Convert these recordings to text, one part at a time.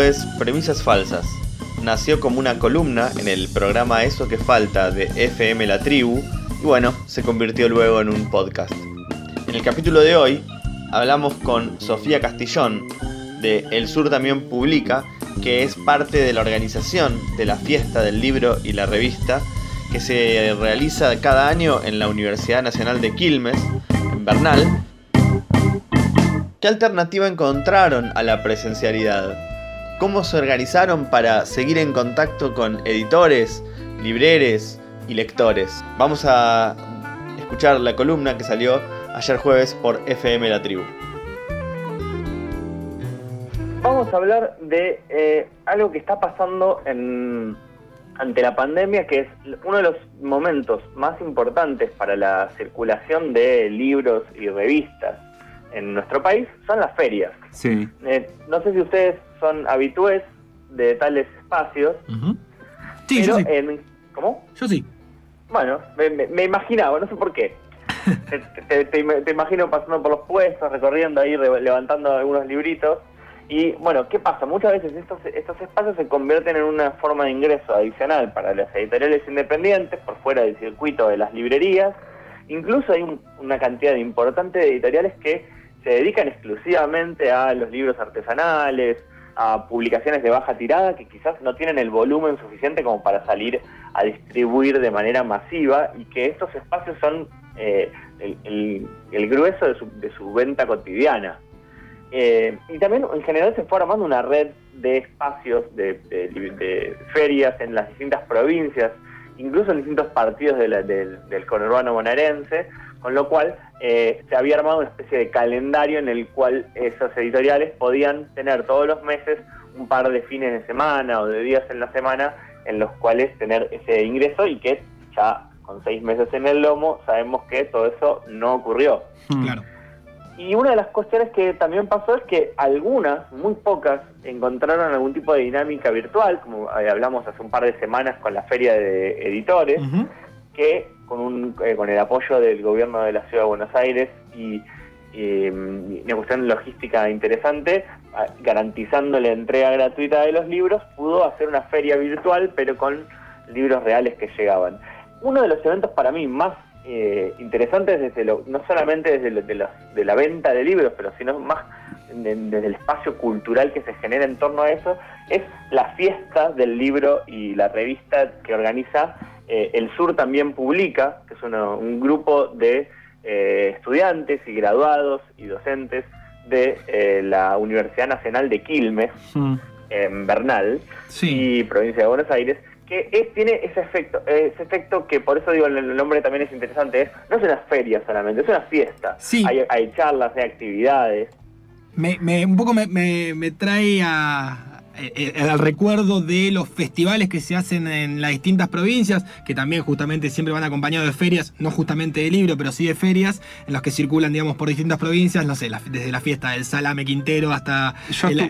Es Premisas Falsas. Nació como una columna en el programa Eso que falta de FM La Tribu y bueno, se convirtió luego en un podcast. En el capítulo de hoy hablamos con Sofía Castillón de El Sur también publica, que es parte de la organización de la fiesta del libro y la revista que se realiza cada año en la Universidad Nacional de Quilmes, en Bernal. ¿Qué alternativa encontraron a la presencialidad? ¿Cómo se organizaron para seguir en contacto con editores, libreres y lectores? Vamos a escuchar la columna que salió ayer jueves por FM La Tribu. Vamos a hablar de eh, algo que está pasando en, ante la pandemia, que es uno de los momentos más importantes para la circulación de libros y revistas en nuestro país son las ferias. Sí. Eh, no sé si ustedes son habitués de tales espacios. Sí, yo sí. ¿Cómo? Yo sí. Bueno, me, imaginaba, no sé por qué. te, te, imagino pasando por los puestos, recorriendo ahí, levantando algunos libritos. Y bueno, ¿qué pasa? Muchas veces estos, estos espacios se convierten en una forma de ingreso adicional para las editoriales independientes por fuera del circuito de las librerías. Incluso hay una cantidad importante de editoriales que se dedican exclusivamente a los libros artesanales, a publicaciones de baja tirada que quizás no tienen el volumen suficiente como para salir a distribuir de manera masiva y que estos espacios son eh, el, grueso de su, de su, venta cotidiana. Eh, y también en general se fue armando una red de espacios, de ferias en las distintas provincias, incluso en distintos partidos del conurbano bonaerense, con lo cual eh, se había armado una especie de calendario en el cual esos editoriales podían tener todos los meses un par de fines de semana o de días en la semana en los cuales tener ese ingreso y que ya con seis meses en el lomo sabemos que todo eso no ocurrió. Hmm. Claro. Y una de las cuestiones que también pasó es que algunas, muy pocas, encontraron algún tipo de dinámica virtual, como hablamos hace un par de semanas con la feria de editores, que con, un, eh, con el apoyo del gobierno de la Ciudad de Buenos Aires y, una cuestión logística interesante, garantizando la entrega gratuita de los libros, pudo hacer una feria virtual, pero con libros reales que llegaban. Uno de los eventos para mí más eh, interesantes desde lo, no solamente desde de, la venta de libros, pero sino más desde el espacio cultural que se genera en torno a eso, es la fiesta del libro y la revista que organiza eh, el Sur también publica, que es un grupo de eh, estudiantes y graduados y docentes de eh, la Universidad Nacional de Quilmes, mm. en Bernal, y provincia de Buenos Aires, que tiene ese efecto, ese efecto que por eso digo el nombre también es interesante, es, no es una feria solamente, es una fiesta. Hay, charlas, hay actividades. Me, un poco me trae a, el eh, eh, recuerdo de los festivales que se hacen en las distintas provincias, que también justamente siempre van acompañados de ferias, no justamente de libro, pero sí de ferias, en los que circulan, digamos, por distintas provincias, no sé, desde la fiesta del salame quintero hasta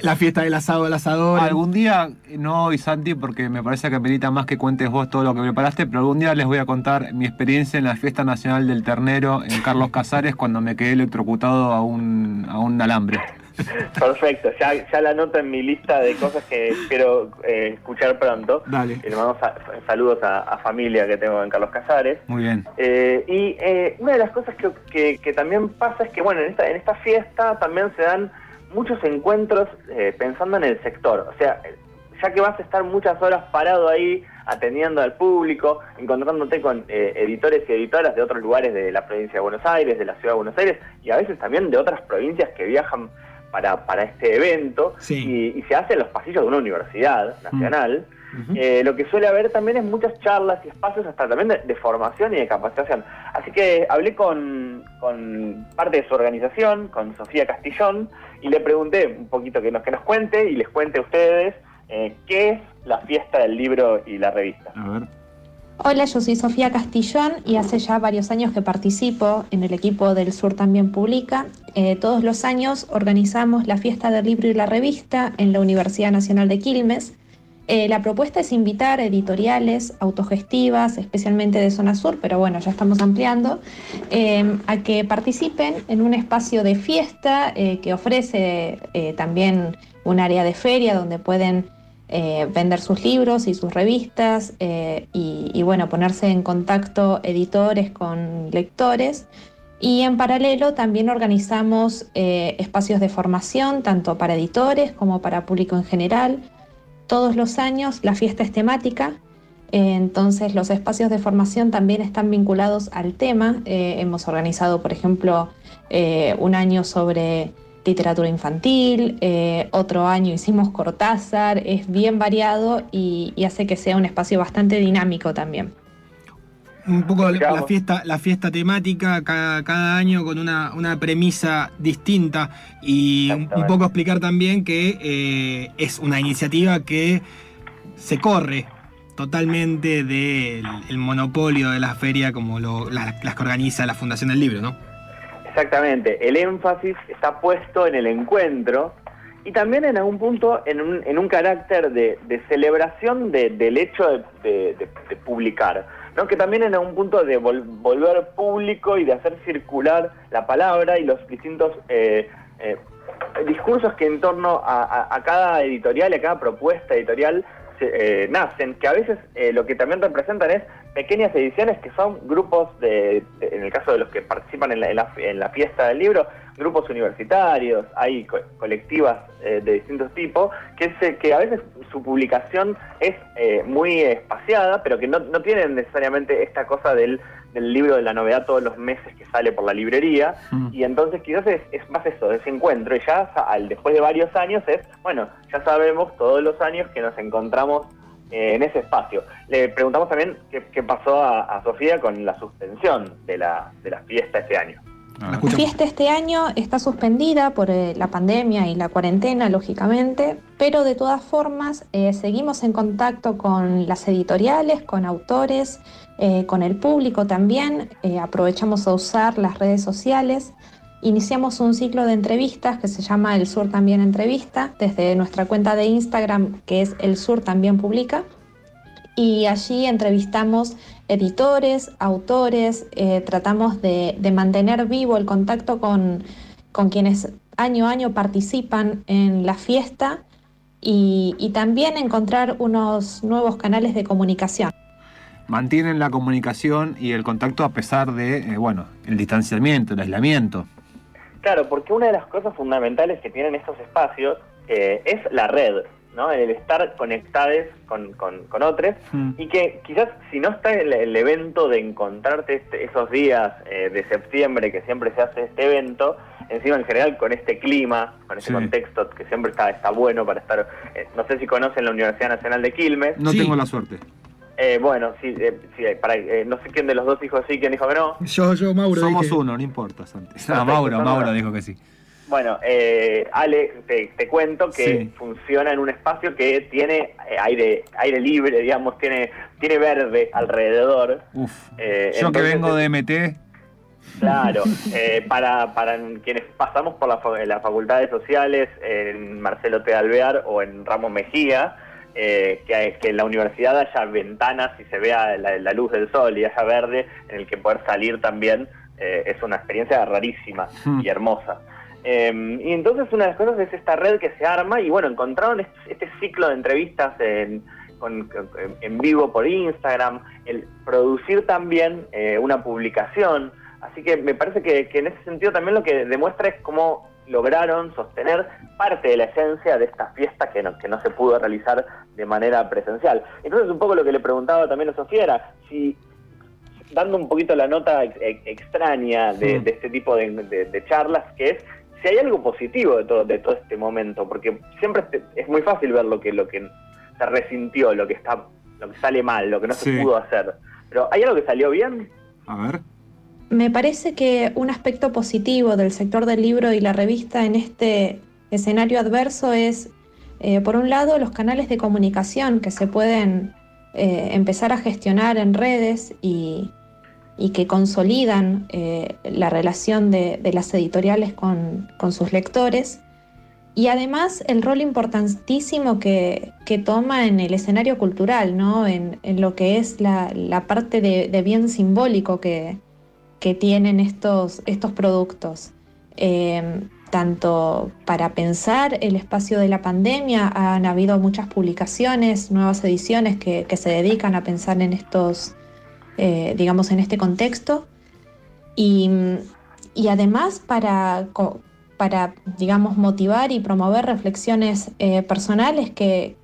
la fiesta del asado del asador. Algún día, no hoy Santi, porque me parece que merita más que cuentes vos todo lo que preparaste, pero algún día les voy a contar mi experiencia en la fiesta nacional del ternero en Carlos Casares cuando me quedé electrocutado a un, a un alambre. Perfecto, ya, ya la anoto en mi lista de cosas que espero eh, escuchar pronto. Dale. le mandamos saludos a, familia que tengo en Carlos Casares. Muy bien. Eh, y eh, una de las cosas que, que, también pasa es que, bueno, en esta, en esta fiesta también se dan muchos encuentros pensando en el sector. O sea, ya que vas a estar muchas horas parado ahí atendiendo al público, encontrándote con editores y editoras de otros lugares de la provincia de Buenos Aires, de la ciudad de Buenos Aires y a veces también de otras provincias que viajan para, para este evento y, se hace en los pasillos de una universidad nacional. Mm. Eh, lo que suele haber también es muchas charlas y espacios hasta también de, formación y de capacitación. Así que hablé con, con, parte de su organización, con Sofía Castillón, y le pregunté un poquito que nos, que nos cuente y les cuente a ustedes eh, qué es la fiesta del libro y la revista. A ver. Hola, yo soy Sofía Castillón y hace ya varios años que participo en el equipo del Sur también publica. Eh, todos los años organizamos la fiesta del libro y la revista en la Universidad Nacional de Quilmes. Eh, la propuesta es invitar editoriales autogestivas, especialmente de zona sur, pero bueno, ya estamos ampliando, eh, a que participen en un espacio de fiesta que ofrece también un área de feria donde pueden eh, vender sus libros y sus revistas eh, y, bueno, ponerse en contacto editores con lectores. Y en paralelo también organizamos eh, espacios de formación, tanto para editores como para público en general. Todos los años la fiesta es temática, entonces los espacios de formación también están vinculados al tema. hemos organizado, por ejemplo, un año sobre literatura infantil, eh, otro año hicimos Cortázar, es bien variado y, hace que sea un espacio bastante dinámico también. Un poco la, fiesta, la fiesta temática cada, año con una, premisa distinta y un, poco explicar también que eh, es una iniciativa que se corre totalmente del monopolio de la feria como las que organiza la Fundación del Libro, ¿no? Exactamente, el énfasis está puesto en el encuentro y también en algún punto en un, en un carácter de, celebración del hecho de, publicar, ¿no? que también en algún punto de volver público y de hacer circular la palabra y los distintos eh, eh, discursos que en torno a, cada editorial y a cada propuesta editorial eh, nacen, que a veces lo que también representan es pequeñas ediciones que son grupos de, en el caso de los que participan en la, en la, fiesta del libro, grupos universitarios, hay colectivas eh, de distintos tipos, que, se, que a veces su publicación es eh, muy espaciada, pero que no, no tienen necesariamente esta cosa del, del, libro de la novedad todos los meses que sale por la librería, mm. y entonces quizás es, es, más eso, ese encuentro, y ya al, después de varios años es, bueno, ya sabemos todos los años que nos encontramos eh, en ese espacio. Le preguntamos también qué, pasó a, Sofía con la suspensión de la, de la fiesta este año. La fiesta este año está suspendida por eh, la pandemia y la cuarentena, lógicamente, pero de todas formas eh, seguimos en contacto con las editoriales, con autores, con el público también. aprovechamos a usar las redes sociales Iniciamos un ciclo de entrevistas que se llama El Sur también entrevista desde nuestra cuenta de Instagram que es El Sur también publica y allí entrevistamos editores, autores, eh, tratamos de, mantener vivo el contacto con, quienes año a año participan en la fiesta y, también encontrar unos nuevos canales de comunicación. Mantienen la comunicación y el contacto a pesar de, eh, bueno, el distanciamiento, el aislamiento. Claro, porque una de las cosas fundamentales que tienen estos espacios eh, es la red, ¿no? El estar conectados con, con, otros hmm. y que quizás si no está el, el evento de encontrarte este, esos días eh, de septiembre que siempre se hace este evento, encima en general con este clima, con este contexto que siempre está, está bueno para estar, eh, no sé si conocen la Universidad Nacional de Quilmes. No tengo la suerte. Eh, bueno, sí, eh, sí para, eh, no sé quién de los dos hijos sí, quién dijo que no. Yo, yo, Mauro. Somos uno, no importa, Santi. Ah, Mauro, Mauro dijo que sí. Bueno, eh, Ale, te, cuento que funciona en un espacio que tiene aire aire libre, digamos, tiene tiene verde alrededor. Uf, yo que vengo de MT. Claro, para, para quienes pasamos por la, las facultades sociales en Marcelo T. Alvear o en Ramos Mejía, eh, que, en la universidad haya ventanas y se vea la, luz del sol y haya verde en el que poder salir también eh, es una experiencia rarísima hmm. y hermosa. Em, y entonces una de las cosas es esta red que se arma y bueno, encontraron este, ciclo de entrevistas en, en vivo por Instagram, el producir también eh, una publicación. Así que me parece que, que en ese sentido también lo que demuestra es cómo lograron sostener parte de la esencia de esta fiesta que no, que no se pudo realizar de manera presencial. Entonces un poco lo que le preguntaba también a Sofía era si, dando un poquito la nota extraña de, este tipo de, charlas, que es si hay algo positivo de todo, de todo este momento, porque siempre es muy fácil ver lo que, lo que se resintió, lo que está, lo que sale mal, lo que no se pudo hacer. Pero ¿hay algo que salió bien? A ver. Me parece que un aspecto positivo del sector del libro y la revista en este escenario adverso es, eh, por un lado, los canales de comunicación que se pueden eh, empezar a gestionar en redes y, que consolidan eh, la relación de, las editoriales con, sus lectores. Y además el rol importantísimo que, toma en el escenario cultural, ¿no? en, lo que es la, parte de bien simbólico que, que tienen estos, estos productos. Eh, tanto para pensar el espacio de la pandemia, han habido muchas publicaciones, nuevas ediciones que, se dedican a pensar en estos, eh, digamos, en este contexto. Y, además para, para, digamos, motivar y promover reflexiones eh, personales que,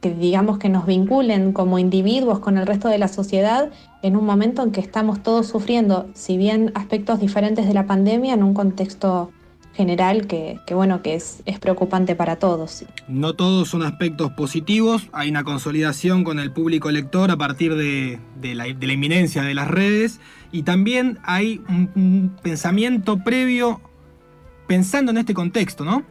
que, digamos, que nos vinculen como individuos con el resto de la sociedad en un momento en que estamos todos sufriendo, si bien aspectos diferentes de la pandemia, en un contexto general que, bueno, que es, es, preocupante para todos. No todos son aspectos positivos, hay una consolidación con el público lector a partir de, la, inminencia de las redes y también hay un, pensamiento previo pensando en este contexto, ¿no?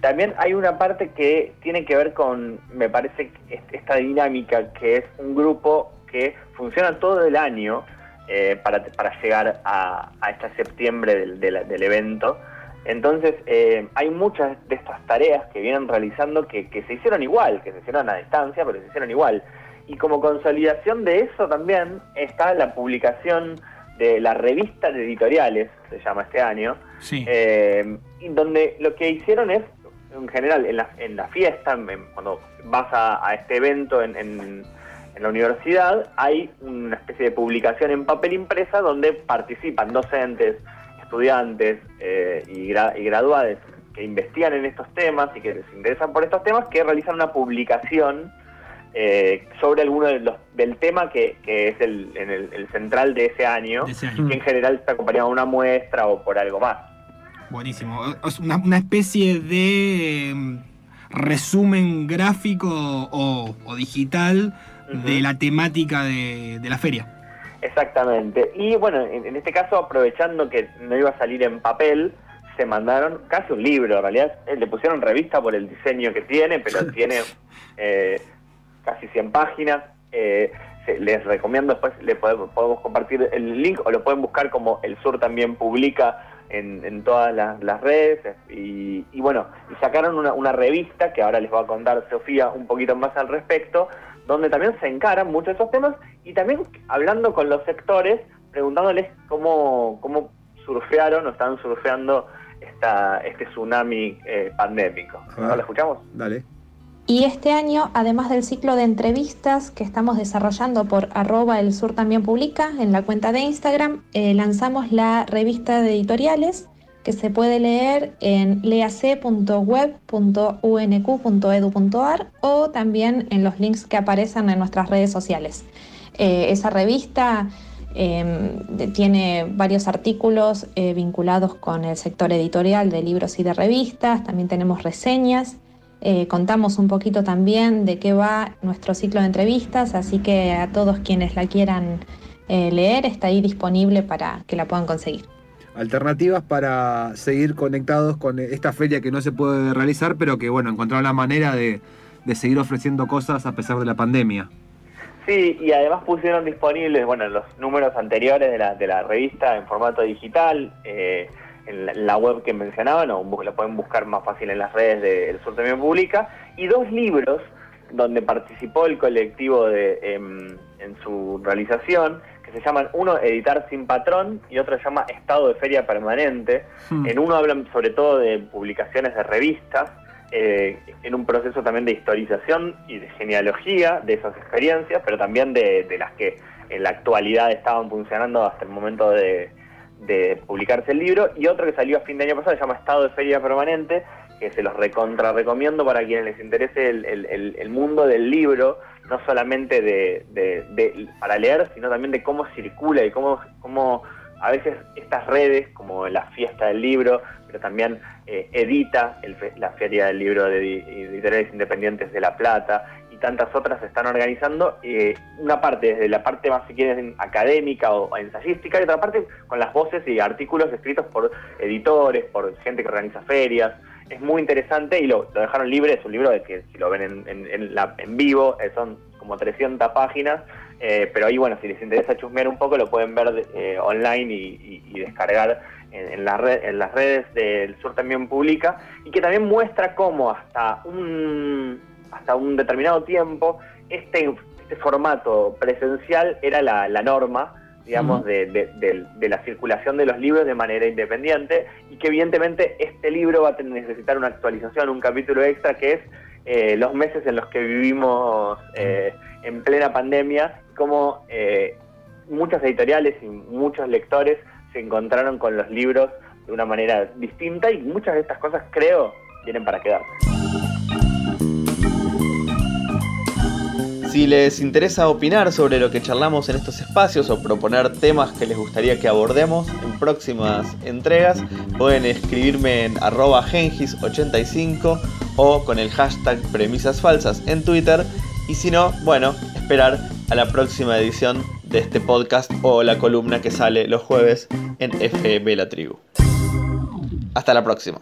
También hay una parte que tiene que ver con, me parece, esta dinámica que es un grupo que funciona todo el año, eh, para, para, llegar a, a este septiembre del, del, evento. Entonces, eh, hay muchas de estas tareas que vienen realizando que, que, se hicieron igual, que se hicieron a distancia, pero se hicieron igual. Y como consolidación de eso también está la publicación de la revista de editoriales, se llama este año, eh, donde lo que hicieron es, en general, en la, en la fiesta, cuando vas a, a este evento en en la universidad hay una especie de publicación en papel impresa donde participan docentes, estudiantes eh, y, graduados que investigan en estos temas y que les interesan por estos temas, que realizan una publicación eh, sobre alguno de los, del tema que, es el, central de ese año, y que en general está acompañado de una muestra o por algo más. Buenísimo. Es una, especie de em, resumen gráfico o digital de la temática de, la feria. Exactamente. Y bueno, en, este caso, aprovechando que no iba a salir en papel, se mandaron casi un libro, en realidad eh, le pusieron revista por el diseño que tiene, pero tiene eh, casi 100 páginas. Eh, les recomiendo después, le podemos, compartir el link o lo pueden buscar como El Sur también publica en, todas las, redes. Y, bueno, y sacaron una, una revista que ahora les va a contar Sofía un poquito más al respecto, donde también se encaran muchos de esos temas y también hablando con los sectores, preguntándoles cómo, cómo surfearon o están surfeando esta, este tsunami eh, pandémico. ¿No lo escuchamos? Dale. Y este año, además del ciclo de entrevistas que estamos desarrollando por arroba el sur también publica en la cuenta de Instagram, eh, lanzamos la revista de editoriales que se puede leer en leac.web.unq.edu.ar o también en los links que aparecen en nuestras redes sociales. Eh, esa revista em, tiene varios artículos eh, vinculados con el sector editorial de libros y de revistas, también tenemos reseñas. Eh, contamos un poquito también de qué va nuestro ciclo de entrevistas, así que a todos quienes la quieran leer está ahí disponible para que la puedan conseguir alternativas para seguir conectados con esta feria que no se puede realizar, pero que bueno, encontraron la manera de, seguir ofreciendo cosas a pesar de la pandemia. Sí, y además pusieron disponibles, bueno, los números anteriores de la, de la revista en formato digital, eh, en, la, web que mencionaban, o lo pueden buscar más fácil en las redes del Sur también publica, y dos libros donde participó el colectivo de, em, en su realización, que se llaman, uno Editar sin patrón y otro se llama Estado de Feria Permanente. Hmm. En uno hablan sobre todo de publicaciones de revistas, eh, en un proceso también de historización y de genealogía de esas experiencias, pero también de, las que en la actualidad estaban funcionando hasta el momento de, publicarse el libro. Y otro que salió a fin de año pasado se llama Estado de Feria Permanente, que se los recontra recomiendo para quienes les interese el mundo del libro no solamente de, para leer, sino también de cómo circula y cómo, cómo a veces estas redes, como la fiesta del libro, pero también eh, edita la Feria del Libro de Editoriales Independientes de La Plata y tantas otras se están organizando, eh, una parte desde la parte más, si quieren, académica o, ensayística, y otra parte con las voces y artículos escritos por editores, por gente que organiza ferias, es muy interesante y lo, dejaron libre, es un libro de que si lo ven en, en, vivo eh, son como 300 páginas, eh, pero ahí bueno, si les interesa chusmear un poco lo pueden ver eh, online y, descargar en, la red, en las redes del Sur también publica y que también muestra cómo hasta un, hasta un determinado tiempo este, este formato presencial era la, la norma digamos, de, de, la circulación de los libros de manera independiente y que evidentemente este libro va a necesitar una actualización, un capítulo extra que es eh, los meses en los que vivimos eh, en plena pandemia, como eh, muchas editoriales y muchos lectores se encontraron con los libros de una manera distinta y muchas de estas cosas creo vienen para quedarse. Si les interesa opinar sobre lo que charlamos en estos espacios o proponer temas que les gustaría que abordemos en próximas entregas, pueden escribirme en arroba gengis85 o con el hashtag premisas falsas en Twitter. Y si no, bueno, esperar a la próxima edición de este podcast o la columna que sale los jueves en FM La Tribu. Hasta la próxima.